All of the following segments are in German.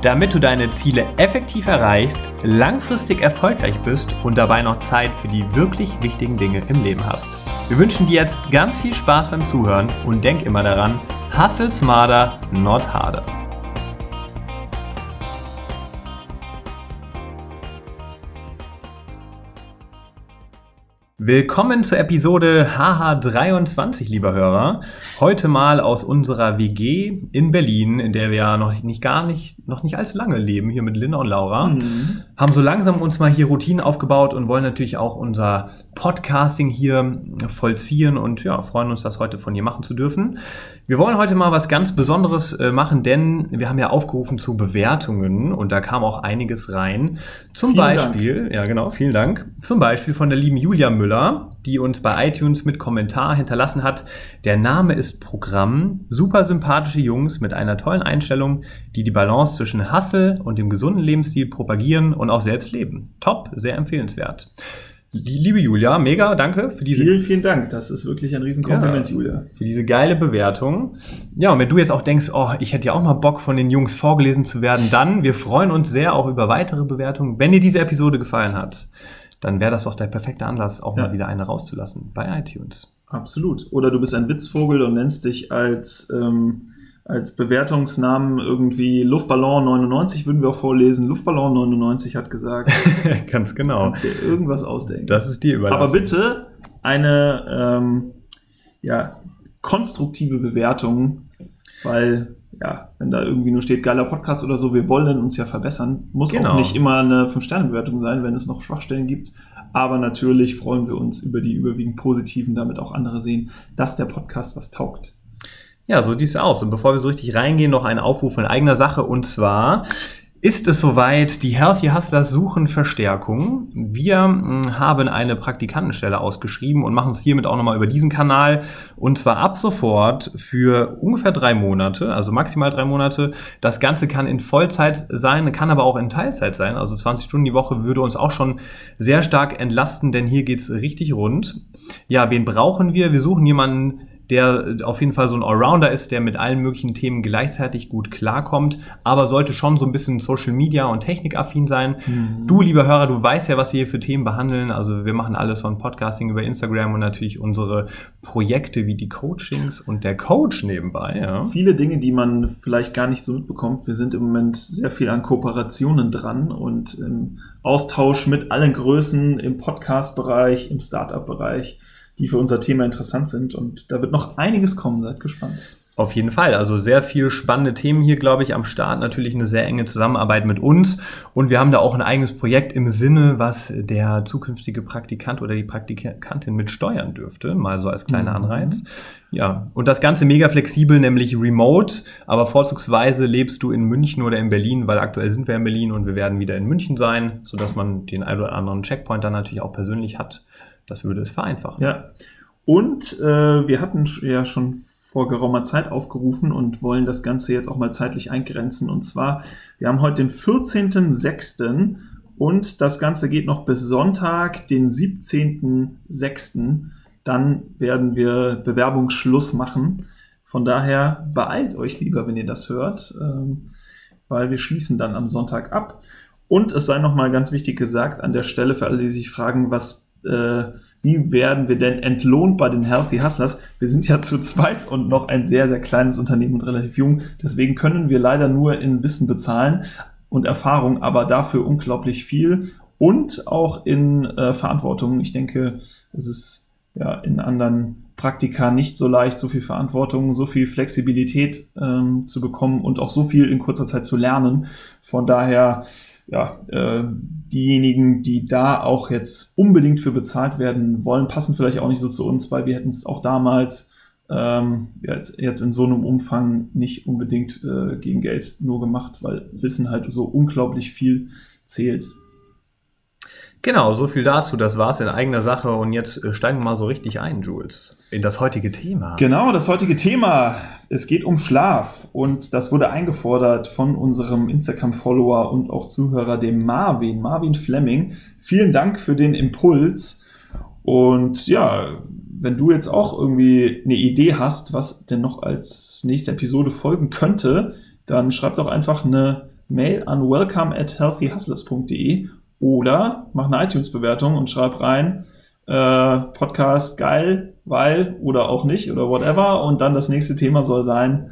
Damit du deine Ziele effektiv erreichst, langfristig erfolgreich bist und dabei noch Zeit für die wirklich wichtigen Dinge im Leben hast. Wir wünschen dir jetzt ganz viel Spaß beim Zuhören und denk immer daran, hustle smarter, not harder. Willkommen zur Episode HH23, lieber Hörer. Heute mal aus unserer WG in Berlin, in der wir ja noch nicht gar nicht, noch nicht allzu lange leben, hier mit Linda und Laura. Mhm. Haben so langsam uns mal hier Routinen aufgebaut und wollen natürlich auch unser Podcasting hier vollziehen und ja, freuen uns, das heute von dir machen zu dürfen. Wir wollen heute mal was ganz Besonderes äh, machen, denn wir haben ja aufgerufen zu Bewertungen und da kam auch einiges rein. Zum vielen Beispiel, Dank. ja genau, vielen Dank. Zum Beispiel von der lieben Julia Müller, die uns bei iTunes mit Kommentar hinterlassen hat. Der Name ist Programm. Super sympathische Jungs mit einer tollen Einstellung, die die Balance zwischen Hustle und dem gesunden Lebensstil propagieren und auch selbst leben. Top, sehr empfehlenswert. Liebe Julia, mega, danke für diese. Vielen, vielen Dank. Das ist wirklich ein Riesenkompliment, ja, Julia. Für diese geile Bewertung. Ja, und wenn du jetzt auch denkst, oh, ich hätte ja auch mal Bock, von den Jungs vorgelesen zu werden, dann, wir freuen uns sehr auch über weitere Bewertungen. Wenn dir diese Episode gefallen hat, dann wäre das auch der perfekte Anlass, auch ja. mal wieder eine rauszulassen bei iTunes. Absolut. Oder du bist ein Witzvogel und nennst dich als ähm, als Bewertungsnamen irgendwie Luftballon 99 würden wir auch vorlesen. Luftballon 99 hat gesagt. Ganz genau. Kannst dir irgendwas ausdenken. Das ist dir überlassen. Aber bitte eine ähm, ja, konstruktive Bewertung, weil ja, wenn da irgendwie nur steht geiler Podcast oder so, wir wollen uns ja verbessern. Muss genau. auch nicht immer eine 5-Sterne-Bewertung sein, wenn es noch Schwachstellen gibt. Aber natürlich freuen wir uns über die überwiegend positiven, damit auch andere sehen, dass der Podcast was taugt. Ja, so sieht es aus. Und bevor wir so richtig reingehen, noch ein Aufruf in eigener Sache. Und zwar ist es soweit, die Healthy Hustlers suchen Verstärkung. Wir hm, haben eine Praktikantenstelle ausgeschrieben und machen es hiermit auch nochmal über diesen Kanal. Und zwar ab sofort für ungefähr drei Monate, also maximal drei Monate. Das Ganze kann in Vollzeit sein, kann aber auch in Teilzeit sein. Also 20 Stunden die Woche würde uns auch schon sehr stark entlasten, denn hier geht's richtig rund. Ja, wen brauchen wir? Wir suchen jemanden, der auf jeden Fall so ein Allrounder ist, der mit allen möglichen Themen gleichzeitig gut klarkommt, aber sollte schon so ein bisschen Social Media und Technikaffin sein. Mhm. Du, lieber Hörer, du weißt ja, was wir hier für Themen behandeln. Also wir machen alles von Podcasting über Instagram und natürlich unsere Projekte wie die Coachings und der Coach nebenbei. Ja. Viele Dinge, die man vielleicht gar nicht so mitbekommt. Wir sind im Moment sehr viel an Kooperationen dran und im Austausch mit allen Größen im Podcast-Bereich, im Startup-Bereich die für unser Thema interessant sind. Und da wird noch einiges kommen. Seid gespannt. Auf jeden Fall. Also sehr viel spannende Themen hier, glaube ich, am Start. Natürlich eine sehr enge Zusammenarbeit mit uns. Und wir haben da auch ein eigenes Projekt im Sinne, was der zukünftige Praktikant oder die Praktikantin mit steuern dürfte. Mal so als kleiner mhm. Anreiz. Ja. Und das Ganze mega flexibel, nämlich remote. Aber vorzugsweise lebst du in München oder in Berlin, weil aktuell sind wir in Berlin und wir werden wieder in München sein, sodass man den ein oder anderen Checkpoint dann natürlich auch persönlich hat. Das würde es vereinfachen. Ja. Und äh, wir hatten ja schon vor geraumer Zeit aufgerufen und wollen das Ganze jetzt auch mal zeitlich eingrenzen. Und zwar, wir haben heute den 14.06. und das Ganze geht noch bis Sonntag, den 17.06. Dann werden wir Bewerbungsschluss machen. Von daher beeilt euch lieber, wenn ihr das hört, ähm, weil wir schließen dann am Sonntag ab. Und es sei nochmal ganz wichtig gesagt an der Stelle für alle, die sich fragen, was äh, wie werden wir denn entlohnt bei den Healthy Hustlers? Wir sind ja zu zweit und noch ein sehr, sehr kleines Unternehmen und relativ jung. Deswegen können wir leider nur in Wissen bezahlen und Erfahrung, aber dafür unglaublich viel und auch in äh, Verantwortung. Ich denke, es ist ja in anderen Praktika nicht so leicht, so viel Verantwortung, so viel Flexibilität ähm, zu bekommen und auch so viel in kurzer Zeit zu lernen. Von daher ja, äh, diejenigen, die da auch jetzt unbedingt für bezahlt werden wollen, passen vielleicht auch nicht so zu uns, weil wir hätten es auch damals ähm, jetzt, jetzt in so einem Umfang nicht unbedingt äh, gegen Geld nur gemacht, weil Wissen halt so unglaublich viel zählt. Genau, so viel dazu. Das war's in eigener Sache. Und jetzt äh, steigen wir mal so richtig ein, Jules, in das heutige Thema. Genau, das heutige Thema. Es geht um Schlaf. Und das wurde eingefordert von unserem Instagram-Follower und auch Zuhörer, dem Marvin, Marvin Fleming. Vielen Dank für den Impuls. Und ja, wenn du jetzt auch irgendwie eine Idee hast, was denn noch als nächste Episode folgen könnte, dann schreib doch einfach eine Mail an welcome at healthyhustlers.de oder mach eine iTunes-Bewertung und schreib rein, äh, Podcast geil, weil oder auch nicht oder whatever. Und dann das nächste Thema soll sein,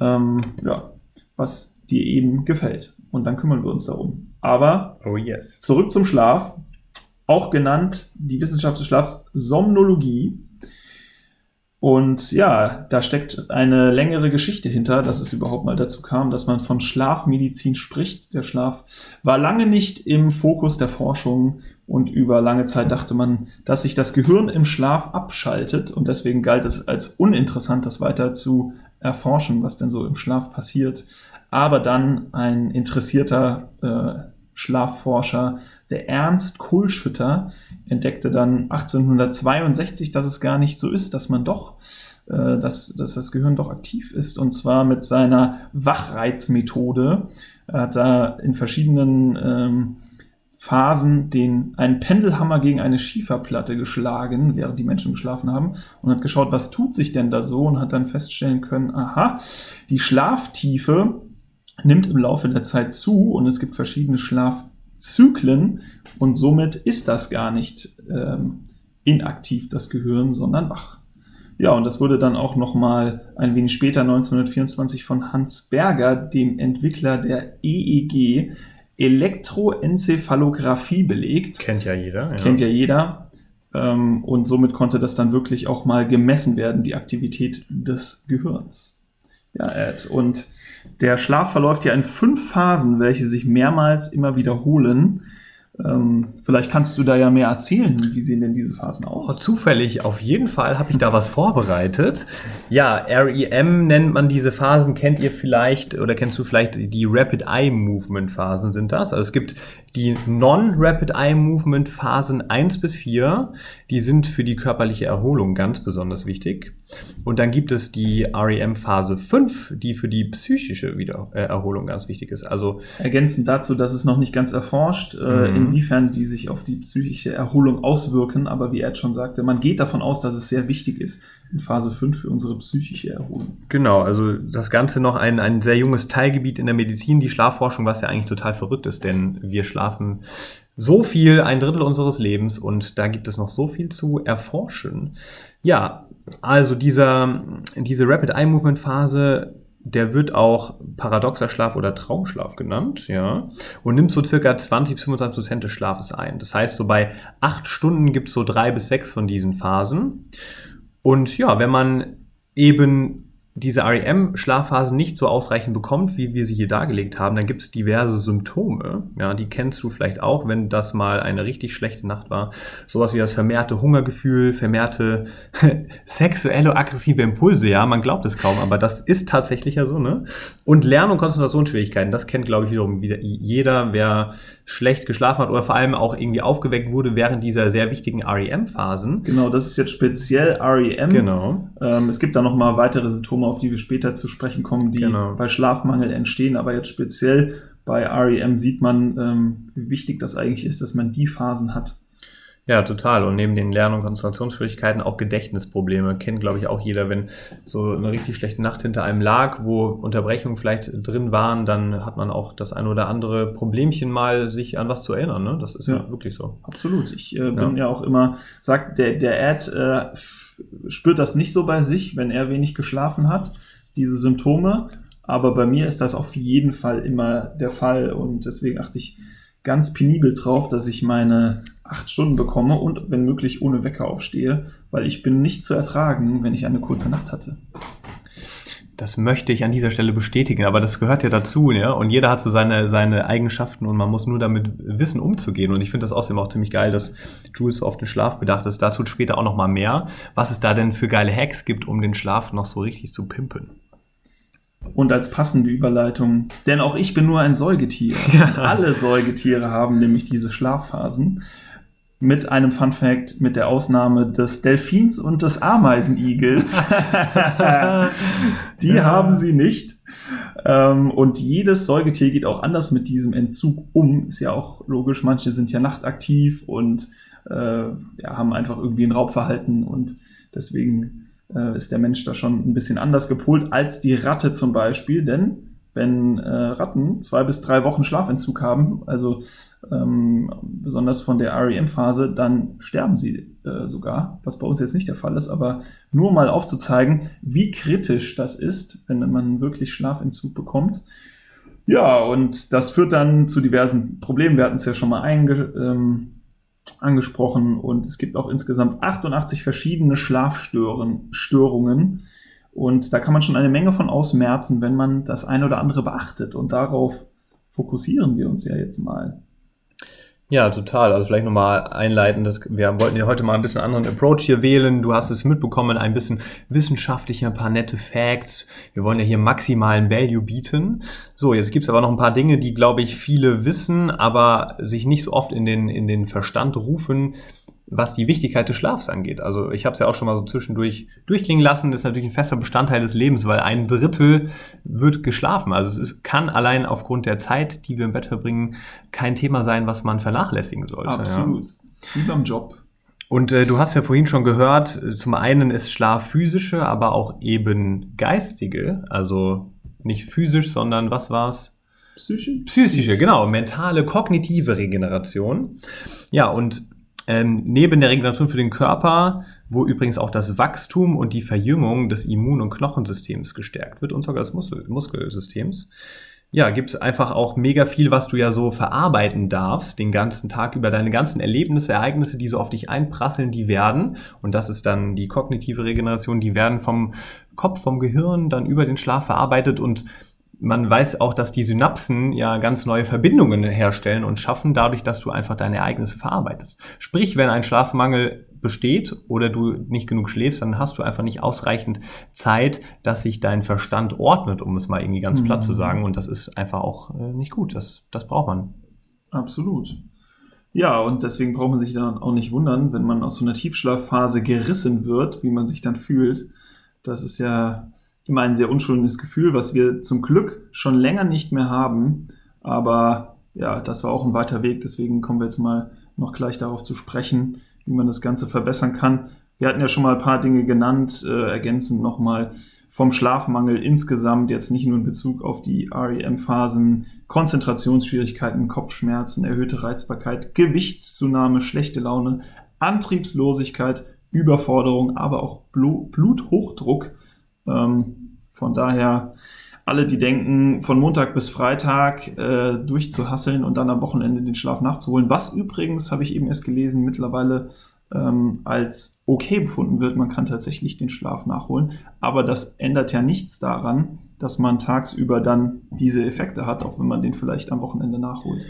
ähm, ja, was dir eben gefällt. Und dann kümmern wir uns darum. Aber oh yes. zurück zum Schlaf, auch genannt die Wissenschaft des Schlafs Somnologie. Und ja, da steckt eine längere Geschichte hinter, dass es überhaupt mal dazu kam, dass man von Schlafmedizin spricht. Der Schlaf war lange nicht im Fokus der Forschung und über lange Zeit dachte man, dass sich das Gehirn im Schlaf abschaltet und deswegen galt es als uninteressant, das weiter zu erforschen, was denn so im Schlaf passiert. Aber dann ein interessierter äh, Schlafforscher, der Ernst Kohlschütter, entdeckte dann 1862, dass es gar nicht so ist, dass man doch, äh, dass, dass das Gehirn doch aktiv ist, und zwar mit seiner Wachreizmethode. Er hat da in verschiedenen ähm, Phasen den, einen Pendelhammer gegen eine Schieferplatte geschlagen, während die Menschen geschlafen haben, und hat geschaut, was tut sich denn da so, und hat dann feststellen können, aha, die Schlaftiefe nimmt im Laufe der Zeit zu und es gibt verschiedene Schlafzyklen und somit ist das gar nicht ähm, inaktiv, das Gehirn, sondern wach. Ja, und das wurde dann auch nochmal ein wenig später, 1924, von Hans Berger, dem Entwickler der EEG, Elektroenzephalographie belegt. Kennt ja jeder. Ja. Kennt ja jeder. Ähm, und somit konnte das dann wirklich auch mal gemessen werden, die Aktivität des Gehirns. Ja, Ed. Und der Schlaf verläuft ja in fünf Phasen, welche sich mehrmals immer wiederholen. Ähm, vielleicht kannst du da ja mehr erzählen. Wie sehen denn diese Phasen aus? Oh, zufällig, auf jeden Fall habe ich da was vorbereitet. Ja, REM nennt man diese Phasen, kennt ihr vielleicht oder kennst du vielleicht die Rapid Eye Movement Phasen sind das? Also es gibt die Non-Rapid Eye Movement Phasen 1 bis 4, die sind für die körperliche Erholung ganz besonders wichtig. Und dann gibt es die REM Phase 5, die für die psychische Wieder äh, Erholung ganz wichtig ist. Also ergänzend dazu, dass es noch nicht ganz erforscht, äh, mhm. inwiefern die sich auf die psychische Erholung auswirken, aber wie Ed schon sagte, man geht davon aus, dass es sehr wichtig ist in Phase 5 für unsere psychische Erholung. Genau, also das Ganze noch ein, ein sehr junges Teilgebiet in der Medizin, die Schlafforschung, was ja eigentlich total verrückt ist, denn wir schlafen so viel, ein Drittel unseres Lebens und da gibt es noch so viel zu erforschen. Ja, also dieser, diese Rapid Eye Movement Phase, der wird auch paradoxer Schlaf oder Traumschlaf genannt, ja, und nimmt so circa 20 bis 25 Prozent des Schlafes ein. Das heißt, so bei acht Stunden gibt es so drei bis sechs von diesen Phasen. Und ja, wenn man eben diese REM-Schlafphasen nicht so ausreichend bekommt, wie wir sie hier dargelegt haben, dann gibt es diverse Symptome. Ja, die kennst du vielleicht auch, wenn das mal eine richtig schlechte Nacht war. Sowas wie das vermehrte Hungergefühl, vermehrte sexuelle aggressive Impulse. Ja, man glaubt es kaum, aber das ist tatsächlich ja so. Ne? Und Lern- und Konzentrationsschwierigkeiten, das kennt, glaube ich, wiederum wieder jeder, wer schlecht geschlafen hat oder vor allem auch irgendwie aufgeweckt wurde während dieser sehr wichtigen REM-Phasen. Genau, das ist jetzt speziell REM. Genau. Ähm, es gibt da noch mal weitere Symptome, auf die wir später zu sprechen kommen, die genau. bei Schlafmangel entstehen, aber jetzt speziell bei REM sieht man, ähm, wie wichtig das eigentlich ist, dass man die Phasen hat. Ja, total. Und neben den Lern- und Konzentrationsschwierigkeiten auch Gedächtnisprobleme. Kennt, glaube ich, auch jeder, wenn so eine richtig schlechte Nacht hinter einem lag, wo Unterbrechungen vielleicht drin waren, dann hat man auch das ein oder andere Problemchen mal, sich an was zu erinnern. Ne? Das ist ja, ja wirklich so. Absolut. Ich äh, bin ja. ja. auch immer, sagt der, der Ad äh, spürt das nicht so bei sich, wenn er wenig geschlafen hat, diese Symptome. Aber bei mir ist das auf jeden Fall immer der Fall und deswegen achte ich ganz penibel drauf, dass ich meine acht Stunden bekomme und wenn möglich ohne Wecker aufstehe, weil ich bin nicht zu ertragen, wenn ich eine kurze Nacht hatte. Das möchte ich an dieser Stelle bestätigen, aber das gehört ja dazu, ja. Und jeder hat so seine, seine Eigenschaften und man muss nur damit wissen, umzugehen. Und ich finde das außerdem auch ziemlich geil, dass Jules so auf den Schlaf bedacht ist. Dazu später auch noch mal mehr, was es da denn für geile Hacks gibt, um den Schlaf noch so richtig zu pimpen. Und als passende Überleitung, denn auch ich bin nur ein Säugetier. Ja. Alle Säugetiere haben nämlich diese Schlafphasen. Mit einem Fun Fact, mit der Ausnahme des Delfins und des Ameisenigels. Die ja. haben sie nicht. Ähm, und jedes Säugetier geht auch anders mit diesem Entzug um. Ist ja auch logisch, manche sind ja nachtaktiv und äh, ja, haben einfach irgendwie ein Raubverhalten und deswegen äh, ist der Mensch da schon ein bisschen anders gepolt als die Ratte zum Beispiel, denn wenn äh, Ratten zwei bis drei Wochen Schlafentzug haben, also ähm, besonders von der REM-Phase, dann sterben sie äh, sogar, was bei uns jetzt nicht der Fall ist, aber nur mal aufzuzeigen, wie kritisch das ist, wenn man wirklich Schlafentzug bekommt. Ja, und das führt dann zu diversen Problemen. Wir hatten es ja schon mal einge ähm, angesprochen und es gibt auch insgesamt 88 verschiedene Schlafstörungen. Und da kann man schon eine Menge von ausmerzen, wenn man das eine oder andere beachtet. Und darauf fokussieren wir uns ja jetzt mal. Ja, total. Also vielleicht nochmal einleiten, dass wir wollten ja heute mal ein bisschen anderen Approach hier wählen. Du hast es mitbekommen, ein bisschen wissenschaftlicher, ein paar nette Facts. Wir wollen ja hier maximalen Value bieten. So, jetzt gibt's aber noch ein paar Dinge, die, glaube ich, viele wissen, aber sich nicht so oft in den, in den Verstand rufen, was die Wichtigkeit des Schlafs angeht. Also ich habe es ja auch schon mal so zwischendurch durchklingen lassen, das ist natürlich ein fester Bestandteil des Lebens, weil ein Drittel wird geschlafen. Also es ist, kann allein aufgrund der Zeit, die wir im Bett verbringen, kein Thema sein, was man vernachlässigen sollte. Absolut. Ja. Wie beim Job. Und äh, du hast ja vorhin schon gehört, zum einen ist Schlaf physische, aber auch eben geistige, also nicht physisch, sondern was war's? Psychische. Psychische, genau, mentale, kognitive Regeneration. Ja, und ähm, neben der Regeneration für den Körper, wo übrigens auch das Wachstum und die Verjüngung des Immun- und Knochensystems gestärkt wird und sogar des Muskel Muskelsystems, ja, gibt's einfach auch mega viel, was du ja so verarbeiten darfst, den ganzen Tag über deine ganzen Erlebnisse, Ereignisse, die so auf dich einprasseln, die werden, und das ist dann die kognitive Regeneration, die werden vom Kopf, vom Gehirn dann über den Schlaf verarbeitet und man weiß auch, dass die Synapsen ja ganz neue Verbindungen herstellen und schaffen, dadurch, dass du einfach deine Ereignisse verarbeitest. Sprich, wenn ein Schlafmangel besteht oder du nicht genug schläfst, dann hast du einfach nicht ausreichend Zeit, dass sich dein Verstand ordnet, um es mal irgendwie ganz platt zu mhm. sagen. Und das ist einfach auch äh, nicht gut. Das, das braucht man. Absolut. Ja, und deswegen braucht man sich dann auch nicht wundern, wenn man aus so einer Tiefschlafphase gerissen wird, wie man sich dann fühlt. Das ist ja immer ein sehr unschönes Gefühl, was wir zum Glück schon länger nicht mehr haben. Aber ja, das war auch ein weiter Weg. Deswegen kommen wir jetzt mal noch gleich darauf zu sprechen, wie man das Ganze verbessern kann. Wir hatten ja schon mal ein paar Dinge genannt, äh, ergänzend nochmal vom Schlafmangel insgesamt, jetzt nicht nur in Bezug auf die REM-Phasen, Konzentrationsschwierigkeiten, Kopfschmerzen, erhöhte Reizbarkeit, Gewichtszunahme, schlechte Laune, Antriebslosigkeit, Überforderung, aber auch Bluthochdruck ähm, von daher, alle, die denken, von Montag bis Freitag äh, durchzuhasseln und dann am Wochenende den Schlaf nachzuholen, was übrigens, habe ich eben erst gelesen, mittlerweile ähm, als okay befunden wird. Man kann tatsächlich den Schlaf nachholen, aber das ändert ja nichts daran, dass man tagsüber dann diese Effekte hat, auch wenn man den vielleicht am Wochenende nachholt.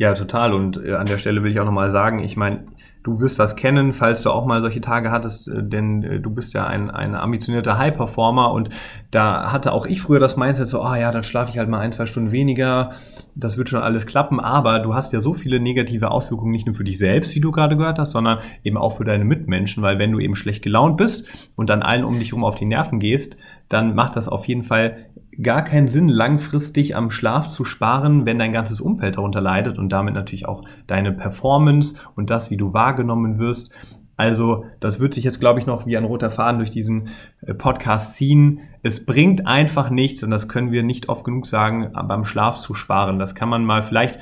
Ja, total. Und äh, an der Stelle will ich auch nochmal sagen, ich meine, du wirst das kennen, falls du auch mal solche Tage hattest, äh, denn äh, du bist ja ein, ein ambitionierter High-Performer und da hatte auch ich früher das Mindset so, ah oh ja, dann schlafe ich halt mal ein, zwei Stunden weniger, das wird schon alles klappen, aber du hast ja so viele negative Auswirkungen, nicht nur für dich selbst, wie du gerade gehört hast, sondern eben auch für deine Mitmenschen, weil wenn du eben schlecht gelaunt bist und dann allen um dich herum auf die Nerven gehst, dann macht das auf jeden Fall gar keinen Sinn, langfristig am Schlaf zu sparen, wenn dein ganzes Umfeld darunter leidet und damit natürlich auch deine Performance und das, wie du wahrgenommen wirst. Also das wird sich jetzt, glaube ich, noch wie ein roter Faden durch diesen äh, Podcast ziehen. Es bringt einfach nichts und das können wir nicht oft genug sagen, beim Schlaf zu sparen. Das kann man mal vielleicht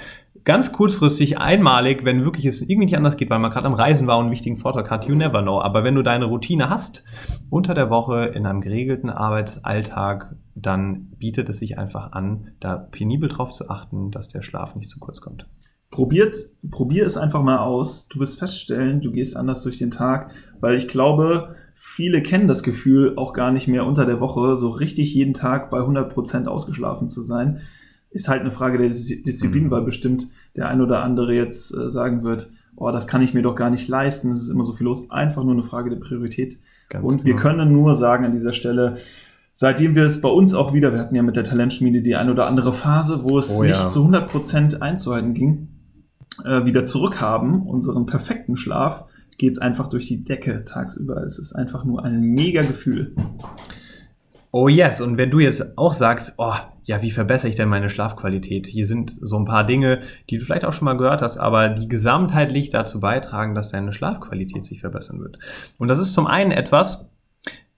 ganz kurzfristig, einmalig, wenn wirklich es irgendwie nicht anders geht, weil man gerade am Reisen war und einen wichtigen Vortrag hat, you never know. Aber wenn du deine Routine hast, unter der Woche in einem geregelten Arbeitsalltag, dann bietet es sich einfach an, da penibel drauf zu achten, dass der Schlaf nicht zu kurz kommt. Probiert, probier es einfach mal aus. Du wirst feststellen, du gehst anders durch den Tag, weil ich glaube, viele kennen das Gefühl auch gar nicht mehr unter der Woche so richtig jeden Tag bei 100 Prozent ausgeschlafen zu sein ist halt eine Frage der Disziplin, mhm. weil bestimmt der ein oder andere jetzt äh, sagen wird, oh, das kann ich mir doch gar nicht leisten, es ist immer so viel los. Einfach nur eine Frage der Priorität. Ganz und genau. wir können nur sagen an dieser Stelle, seitdem wir es bei uns auch wieder, wir hatten ja mit der Talentschmiede die ein oder andere Phase, wo es Oh ja. nicht zu 100% einzuhalten ging, äh, wieder zurückhaben, unseren perfekten Schlaf, geht es einfach durch die Decke tagsüber. Es ist einfach nur ein mega Gefühl. Oh yes, und wenn du jetzt auch sagst, oh, ja, wie verbessere ich denn meine Schlafqualität? Hier sind so ein paar Dinge, die du vielleicht auch schon mal gehört hast, aber die gesamtheitlich dazu beitragen, dass deine Schlafqualität sich verbessern wird. Und das ist zum einen etwas,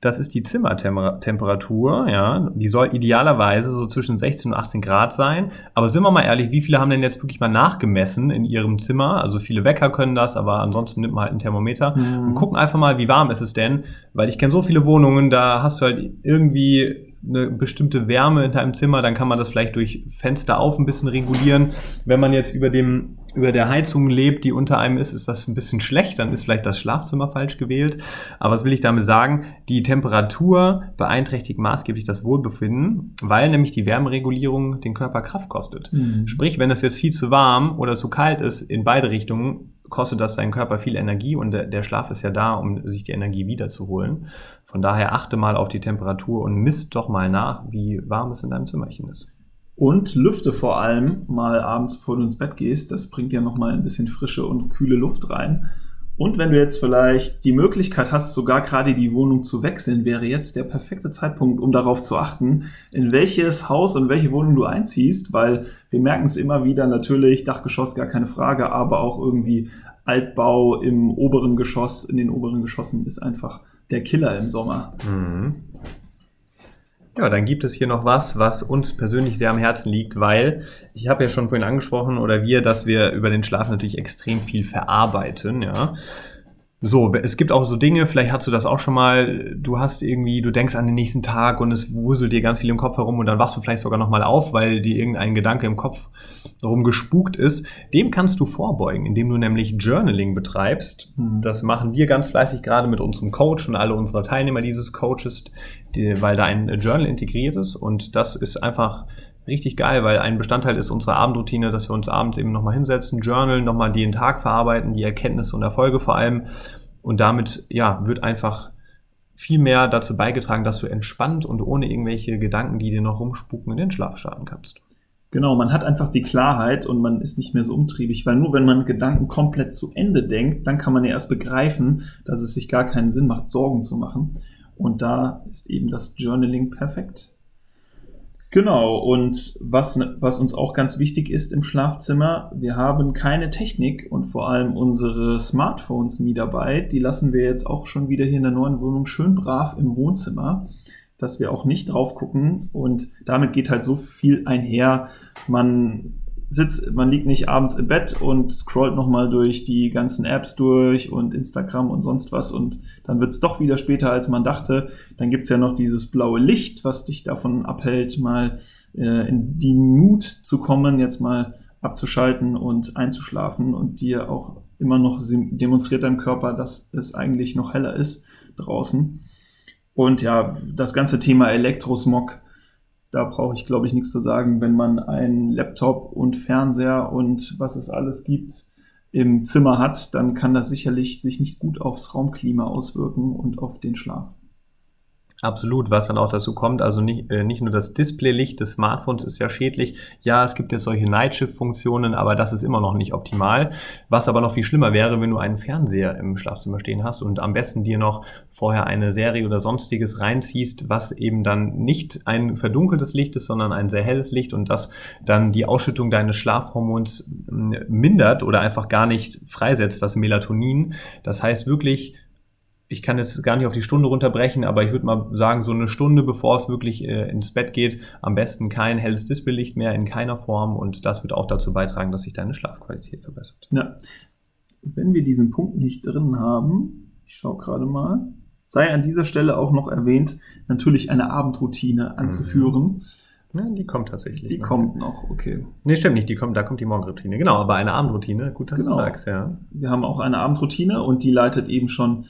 das ist die Zimmertemperatur, ja. Die soll idealerweise so zwischen 16 und 18 Grad sein. Aber sind wir mal ehrlich, wie viele haben denn jetzt wirklich mal nachgemessen in ihrem Zimmer? Also viele Wecker können das, aber ansonsten nimmt man halt ein Thermometer Mhm. und gucken einfach mal, wie warm ist es denn? Weil ich kenne so viele Wohnungen, da hast du halt irgendwie eine bestimmte Wärme in deinem Zimmer, dann kann man das vielleicht durch Fenster auf ein bisschen regulieren. Wenn man jetzt über dem über der Heizung lebt, die unter einem ist, ist das ein bisschen schlecht, dann ist vielleicht das Schlafzimmer falsch gewählt. Aber was will ich damit sagen? Die Temperatur beeinträchtigt maßgeblich das Wohlbefinden, weil nämlich die Wärmeregulierung den Körper Kraft kostet. Mhm. Sprich, wenn es jetzt viel zu warm oder zu kalt ist, in beide Richtungen, kostet das deinen Körper viel Energie und der, der Schlaf ist ja da, um sich die Energie wiederzuholen. Von daher achte mal auf die Temperatur und misst doch mal nach, wie warm es in deinem Zimmerchen ist. Und lüfte vor allem mal abends, bevor du ins Bett gehst. Das bringt ja nochmal ein bisschen frische und kühle Luft rein. Und wenn du jetzt vielleicht die Möglichkeit hast, sogar gerade die Wohnung zu wechseln, wäre jetzt der perfekte Zeitpunkt, um darauf zu achten, in welches Haus und welche Wohnung du einziehst, weil wir merken es immer wieder, natürlich Dachgeschoss gar keine Frage, aber auch irgendwie Altbau im oberen Geschoss, in den oberen Geschossen ist einfach der Killer im Sommer. Mhm. Ja, dann gibt es hier noch was, was uns persönlich sehr am Herzen liegt, weil ich habe ja schon vorhin angesprochen oder wir, dass wir über den Schlaf natürlich extrem viel verarbeiten, ja. So, es gibt auch so Dinge, vielleicht hast du das auch schon mal, du hast irgendwie, du denkst an den nächsten Tag und es wuselt dir ganz viel im Kopf herum und dann wachst du vielleicht sogar nochmal auf, weil dir irgendein Gedanke im Kopf rumgespukt ist. Dem kannst du vorbeugen, indem du nämlich Journaling betreibst. Mhm. Das machen wir ganz fleißig gerade mit unserem Coach und alle unsere Teilnehmer dieses Coaches, die, weil da ein Journal integriert ist und das ist einfach richtig geil, weil ein Bestandteil ist unserer Abendroutine, dass wir uns abends eben nochmal hinsetzen, journalen, nochmal den Tag verarbeiten, die Erkenntnisse und Erfolge vor allem und damit, ja, wird einfach viel mehr dazu beigetragen, dass du entspannt und ohne irgendwelche Gedanken, die dir noch rumspuken, in den Schlaf starten kannst. Genau, man hat einfach die Klarheit und man ist nicht mehr so umtriebig, weil nur wenn man Gedanken komplett zu Ende denkt, dann kann man ja erst begreifen, dass es sich gar keinen Sinn macht, Sorgen zu machen. Und da ist eben das Journaling perfekt. Genau, und was, was uns auch ganz wichtig ist im Schlafzimmer, wir haben keine Technik und vor allem unsere Smartphones nie dabei. Die lassen wir jetzt auch schon wieder hier in der neuen Wohnung schön brav im Wohnzimmer, dass wir auch nicht drauf gucken. Und damit geht halt so viel einher. Man sitzt, man liegt nicht abends im Bett und scrollt nochmal durch die ganzen Apps durch und Instagram und sonst was und dann wird es doch wieder später, als man dachte. Dann gibt's ja noch dieses blaue Licht, was dich davon abhält, mal äh, in die Mut zu kommen, jetzt mal abzuschalten und einzuschlafen und dir auch immer noch demonstriert deinem Körper, dass es eigentlich noch heller ist draußen. Und ja, das ganze Thema Elektrosmog, da brauche ich, glaube ich, nichts zu sagen. Wenn man einen Laptop und Fernseher und was es alles gibt im Zimmer hat, dann kann das sicherlich sich nicht gut aufs Raumklima auswirken und auf den Schlaf. Absolut, was dann auch dazu kommt, also nicht, äh, nicht nur das Displaylicht des Smartphones ist ja schädlich. Ja, es gibt jetzt solche Nightshift-Funktionen, aber das ist immer noch nicht optimal. Was aber noch viel schlimmer wäre, wenn du einen Fernseher im Schlafzimmer stehen hast und am besten dir noch vorher eine Serie oder sonstiges reinziehst, was eben dann nicht ein verdunkeltes Licht ist, sondern ein sehr helles Licht und das dann die Ausschüttung deines Schlafhormons mindert oder einfach gar nicht freisetzt, das Melatonin. Das heißt wirklich ich kann jetzt gar nicht auf die Stunde runterbrechen, aber ich würde mal sagen, so eine Stunde bevor es wirklich äh, ins Bett geht, am besten kein helles Displaylicht mehr in keiner Form und das wird auch dazu beitragen, dass sich deine Schlafqualität verbessert. Ja. Wenn wir diesen Punkt nicht drin haben, ich schaue gerade mal, sei an dieser Stelle auch noch erwähnt, natürlich eine Abendroutine anzuführen. Ja, die kommt tatsächlich. Die noch. kommt noch, okay. Nee, stimmt nicht, die kommt, da kommt die Morgenroutine. Genau, aber eine Abendroutine, gut, dass Genau. du sagst, ja. Wir haben auch eine Abendroutine und die leitet eben schon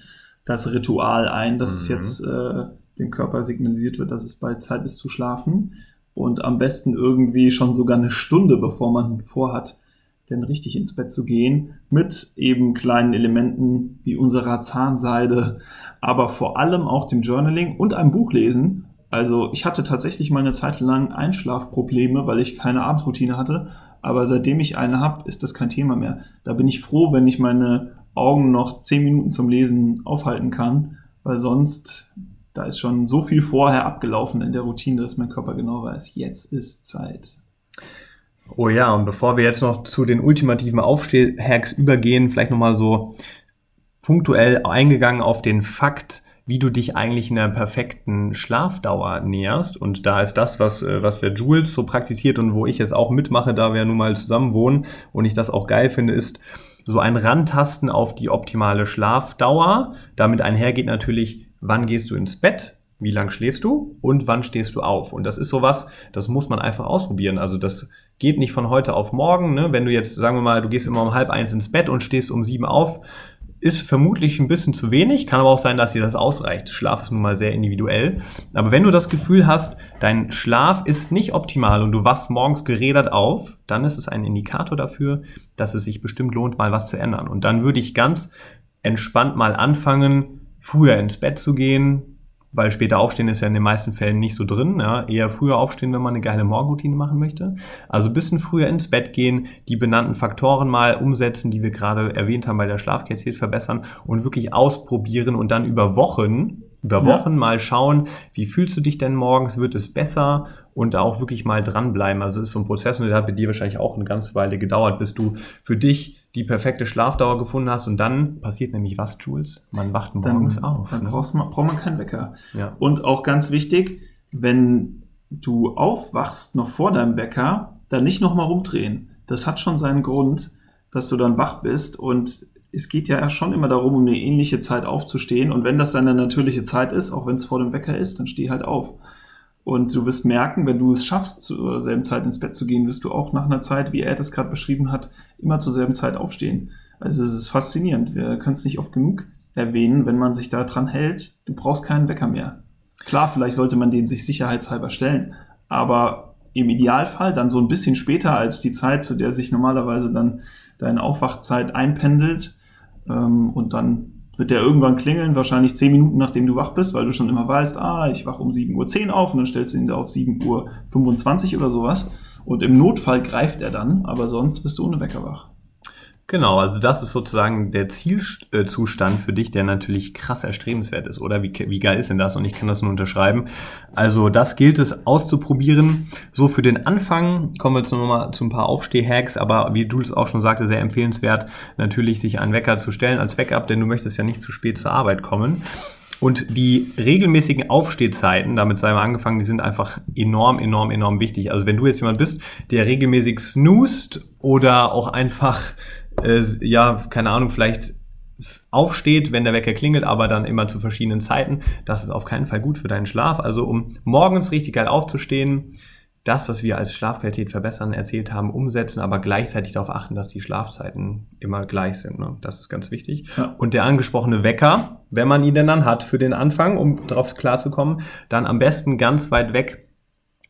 das Ritual ein, dass es Mhm. jetzt äh, dem Körper signalisiert wird, dass es bald Zeit ist zu schlafen. Und am besten irgendwie schon sogar eine Stunde, bevor man vorhat, denn richtig ins Bett zu gehen, mit eben kleinen Elementen wie unserer Zahnseide, aber vor allem auch dem Journaling und einem Buch lesen. Also ich hatte tatsächlich mal eine Zeit lang Einschlafprobleme, weil ich keine Abendroutine hatte. Aber seitdem ich eine habe, ist das kein Thema mehr. Da bin ich froh, wenn ich meine Augen noch zehn Minuten zum Lesen aufhalten kann, weil sonst da ist schon so viel vorher abgelaufen in der Routine, dass mein Körper genau weiß, jetzt ist Zeit. Oh ja, und bevor wir jetzt noch zu den ultimativen Aufsteh-Hacks übergehen, vielleicht nochmal so punktuell eingegangen auf den Fakt, wie du dich eigentlich in einer perfekten Schlafdauer näherst. Und da ist das, was, äh, was der Jules so praktiziert und wo ich jetzt auch mitmache, da wir nun mal zusammen wohnen und ich das auch geil finde, ist so ein Rantasten auf die optimale Schlafdauer. Damit einhergeht natürlich, wann gehst du ins Bett, wie lang schläfst du und wann stehst du auf. Und das ist sowas, das muss man einfach ausprobieren. Also das geht nicht von heute auf morgen. Ne? Wenn du jetzt, sagen wir mal, du gehst immer um halb eins ins Bett und stehst um sieben auf, ist vermutlich ein bisschen zu wenig, kann aber auch sein, dass dir das ausreicht. Schlaf ist nun mal sehr individuell. Aber wenn du das Gefühl hast, dein Schlaf ist nicht optimal und du wachst morgens gerädert auf, dann ist es ein Indikator dafür, dass es sich bestimmt lohnt, mal was zu ändern. Und dann würde ich ganz entspannt mal anfangen, früher ins Bett zu gehen, weil später aufstehen ist ja in den meisten Fällen nicht so drin. Ja. Eher früher aufstehen, wenn man eine geile Morgenroutine machen möchte. Also ein bisschen früher ins Bett gehen, die benannten Faktoren mal umsetzen, die wir gerade erwähnt haben bei der Schlafqualität verbessern und wirklich ausprobieren und dann über Wochen, über Wochen ja. mal schauen, wie fühlst du dich denn morgens, wird es besser und auch wirklich mal dranbleiben. Also es ist so ein Prozess und der hat bei dir wahrscheinlich auch eine ganze Weile gedauert, bis du für dich die perfekte Schlafdauer gefunden hast und dann passiert nämlich was, Jules? Man wacht morgens dann, auf. Dann ne? brauchst man, braucht man keinen Wecker. Ja. Und auch ganz wichtig, wenn du aufwachst noch vor deinem Wecker, dann nicht nochmal rumdrehen. Das hat schon seinen Grund, dass du dann wach bist und es geht ja schon immer darum, um eine ähnliche Zeit aufzustehen. Und wenn das dann eine natürliche Zeit ist, auch wenn es vor dem Wecker ist, dann steh halt auf. Und du wirst merken, wenn du es schaffst, zur selben Zeit ins Bett zu gehen, wirst du auch nach einer Zeit, wie er das gerade beschrieben hat, immer zur selben Zeit aufstehen. Also es ist faszinierend. Wir können es nicht oft genug erwähnen, wenn man sich da dran hält. Du brauchst keinen Wecker mehr. Klar, vielleicht sollte man den sich sicherheitshalber stellen, aber im Idealfall dann so ein bisschen später als die Zeit, zu der sich normalerweise dann deine Aufwachzeit einpendelt ähm, und dann wird der irgendwann klingeln, wahrscheinlich zehn Minuten nachdem du wach bist, weil du schon immer weißt, ah, ich wache um 7.10 Uhr auf und dann stellst du ihn da auf 7.25 Uhr oder sowas. Und im Notfall greift er dann, aber sonst bist du ohne Wecker wach. Genau, also das ist sozusagen der Zielzustand für dich, der natürlich krass erstrebenswert ist, oder? Wie, wie geil ist denn das? Und ich kann das nur unterschreiben. Also das gilt es auszuprobieren. So für den Anfang kommen wir jetzt nochmal zu ein paar Aufsteh-Hacks, aber wie Jules auch schon sagte, sehr empfehlenswert, natürlich sich einen Wecker zu stellen als Backup, denn du möchtest ja nicht zu spät zur Arbeit kommen. Und die regelmäßigen Aufstehzeiten, damit sei mal angefangen, die sind einfach enorm, enorm, enorm wichtig. Also wenn du jetzt jemand bist, der regelmäßig snoost oder auch einfach äh, ja, keine Ahnung, vielleicht aufsteht, wenn der Wecker klingelt, aber dann immer zu verschiedenen Zeiten. Das ist auf keinen Fall gut für deinen Schlaf. Also um morgens richtig geil aufzustehen, das, was wir als Schlafqualität verbessern, erzählt haben, umsetzen, aber gleichzeitig darauf achten, dass die Schlafzeiten immer gleich sind. Ne? Das ist ganz wichtig. Ja. Und der angesprochene Wecker, wenn man ihn denn dann hat für den Anfang, um darauf klarzukommen, dann am besten ganz weit weg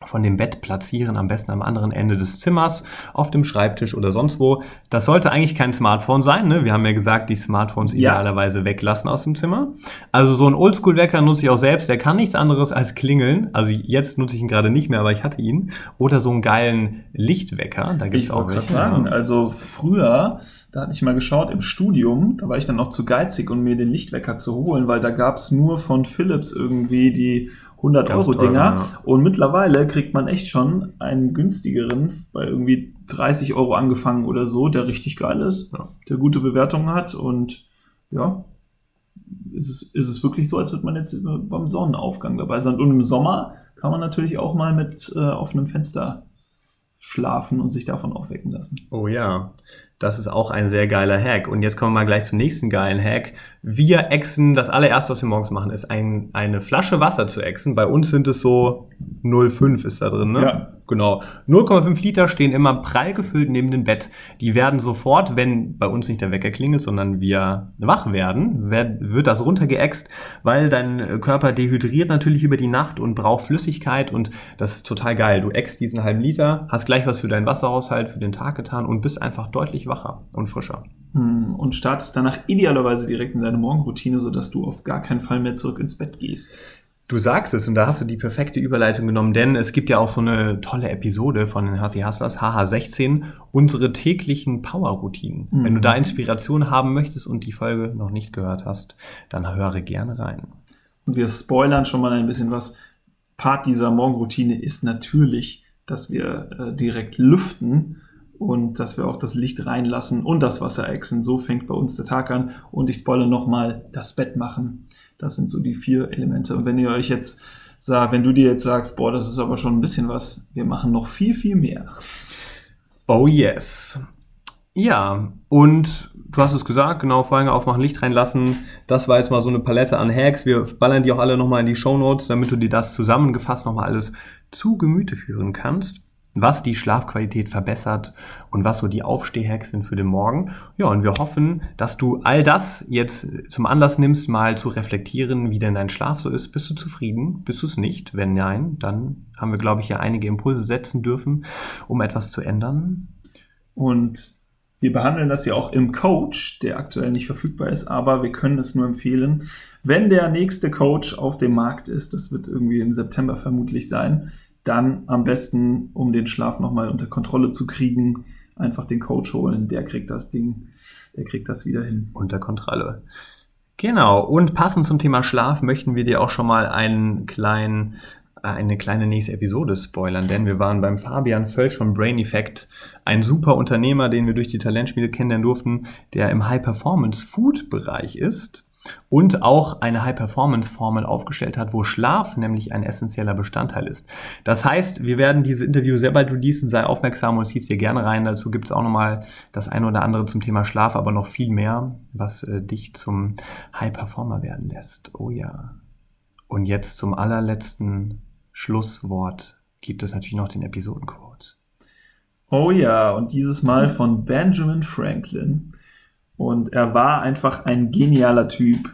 von dem Bett platzieren, am besten am anderen Ende des Zimmers, auf dem Schreibtisch oder sonst wo. Das sollte eigentlich kein Smartphone sein. Ne? Wir haben ja gesagt, die Smartphones ja. idealerweise weglassen aus dem Zimmer. Also so ein Oldschool-Wecker nutze ich auch selbst. Der kann nichts anderes als klingeln. Also jetzt nutze ich ihn gerade nicht mehr, aber ich hatte ihn. Oder so einen geilen Lichtwecker. Da gibt's ich auch gerade sagen. Also früher, da hatte ich mal geschaut im Studium, da war ich dann noch zu geizig, um mir den Lichtwecker zu holen, weil da gab's nur von Philips irgendwie die 100-Euro-Dinger. Ja. Und mittlerweile kriegt man echt schon einen günstigeren, bei irgendwie 30 Euro angefangen oder so, der richtig geil ist, ja. der gute Bewertungen hat. Und ja, ist es, ist es wirklich so, als würde man jetzt beim Sonnenaufgang dabei sein. Und im Sommer kann man natürlich auch mal mit äh, offenem Fenster schlafen und sich davon aufwecken lassen. Oh ja, das ist auch ein sehr geiler Hack. Und jetzt kommen wir mal gleich zum nächsten geilen Hack. Wir exen, das allererste, was wir morgens machen, ist ein, eine Flasche Wasser zu exen. Bei uns sind es so 0,5 ist da drin, ne? Ja. Genau. 0,5 Liter stehen immer prall gefüllt neben dem Bett. Die werden sofort, wenn bei uns nicht der Wecker klingelt, sondern wir wach werden, wird das runtergeäxt, weil dein Körper dehydriert natürlich über die Nacht und braucht Flüssigkeit und das ist total geil. Du äxt diesen halben Liter, hast gleich was für deinen Wasserhaushalt für den Tag getan und bist einfach deutlich wacher und frischer. Hm, und startest danach idealerweise direkt in deine Morgenroutine, sodass du auf gar keinen Fall mehr zurück ins Bett gehst. Du sagst es und da hast du die perfekte Überleitung genommen, denn es gibt ja auch so eine tolle Episode von den Healthy Hustlers, HH16, unsere täglichen Power-Routinen. Mhm. Wenn du da Inspiration haben möchtest und die Folge noch nicht gehört hast, dann höre gerne rein. Und wir spoilern schon mal ein bisschen was. Part dieser Morgenroutine ist natürlich, dass wir äh, direkt lüften und dass wir auch das Licht reinlassen und das Wasser exen. So fängt bei uns der Tag an. Und ich spoilere nochmal, das Bett machen. Das sind so die vier Elemente. Und wenn ihr euch jetzt sagt, wenn du dir jetzt sagst, boah, das ist aber schon ein bisschen was, wir machen noch viel, viel mehr. Oh yes. Ja, und du hast es gesagt, genau, Vorhänge aufmachen, Licht reinlassen. Das war jetzt mal so eine Palette an Hacks. Wir ballern die auch alle nochmal in die Show Notes, damit du dir das zusammengefasst nochmal alles zu Gemüte führen kannst was die Schlafqualität verbessert und was so die Aufstehhacks sind für den Morgen. Ja, und wir hoffen, dass du all das jetzt zum Anlass nimmst, mal zu reflektieren, wie denn dein Schlaf so ist. Bist du zufrieden? Bist du es nicht? Wenn nein, dann haben wir, glaube ich, ja einige Impulse setzen dürfen, um etwas zu ändern. Und wir behandeln das ja auch im Coach, der aktuell nicht verfügbar ist, aber wir können es nur empfehlen, wenn der nächste Coach auf dem Markt ist, das wird irgendwie im September vermutlich sein, dann am besten, um den Schlaf nochmal unter Kontrolle zu kriegen, einfach den Coach holen. Der kriegt das Ding, der kriegt das wieder hin. Unter Kontrolle. Genau. Und passend zum Thema Schlaf möchten wir dir auch schon mal einen kleinen äh, eine kleine nächste Episode spoilern, denn wir waren beim Fabian Völsch von Brain Effect, ein super Unternehmer, den wir durch die Talentspiele kennenlernen durften, der im High-Performance-Food-Bereich ist und auch eine High-Performance-Formel aufgestellt hat, wo Schlaf nämlich ein essentieller Bestandteil ist. Das heißt, wir werden dieses Interview sehr bald releasen, sei aufmerksam und ziehst dir gerne rein. Dazu gibt es auch nochmal das eine oder andere zum Thema Schlaf, aber noch viel mehr, was äh, dich zum High-Performer werden lässt. Oh ja. Und jetzt zum allerletzten Schlusswort gibt es natürlich noch den Episodenquote. Oh ja, und dieses Mal von Benjamin Franklin. Und er war einfach ein genialer Typ,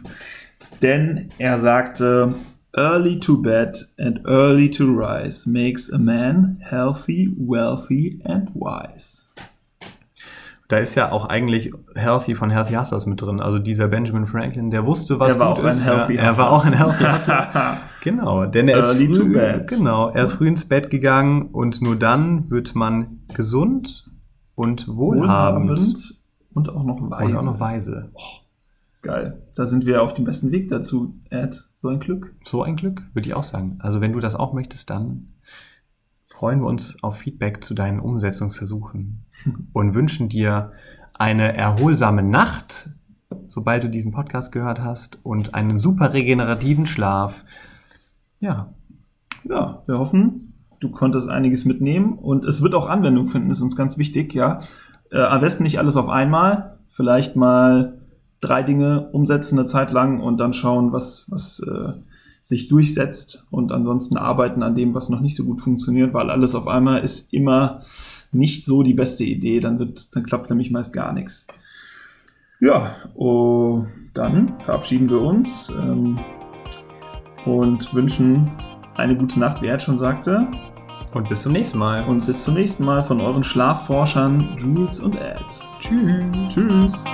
denn er sagte, Early to bed and early to rise makes a man healthy, wealthy and wise. Da ist ja auch eigentlich Healthy von Healthy Hustlers mit drin. Also dieser Benjamin Franklin, der wusste, was er war gut auch ist. Ein Healthy ja, er war auch ein Healthy Hustler. genau, denn er Early ist früh, to bed. Genau, er ist früh ins Bett gegangen und nur dann wird man gesund und wohlhabend. wohlhabend und auch noch weise. Und auch noch weise. Oh, geil. Da sind wir auf dem besten Weg dazu, Ed. So ein Glück. So ein Glück, würde ich auch sagen. Also wenn du das auch möchtest, dann freuen wir uns auf Feedback zu deinen Umsetzungsversuchen und wünschen dir eine erholsame Nacht, sobald du diesen Podcast gehört hast, und einen super regenerativen Schlaf. Ja. Ja, wir hoffen, du konntest einiges mitnehmen und es wird auch Anwendung finden, ist uns ganz wichtig, ja. Äh, am besten nicht alles auf einmal, vielleicht mal drei Dinge umsetzen eine Zeit lang und dann schauen, was, was äh, sich durchsetzt und ansonsten arbeiten an dem, was noch nicht so gut funktioniert, weil alles auf einmal ist immer nicht so die beste Idee, dann wird, dann klappt nämlich meist gar nichts. Ja, oh, dann verabschieden wir uns ähm, und wünschen eine gute Nacht, wie er schon sagte. Und bis zum nächsten Mal. Und bis zum nächsten Mal von euren Schlafforschern Jules und Ed. Tschüss. Tschüss.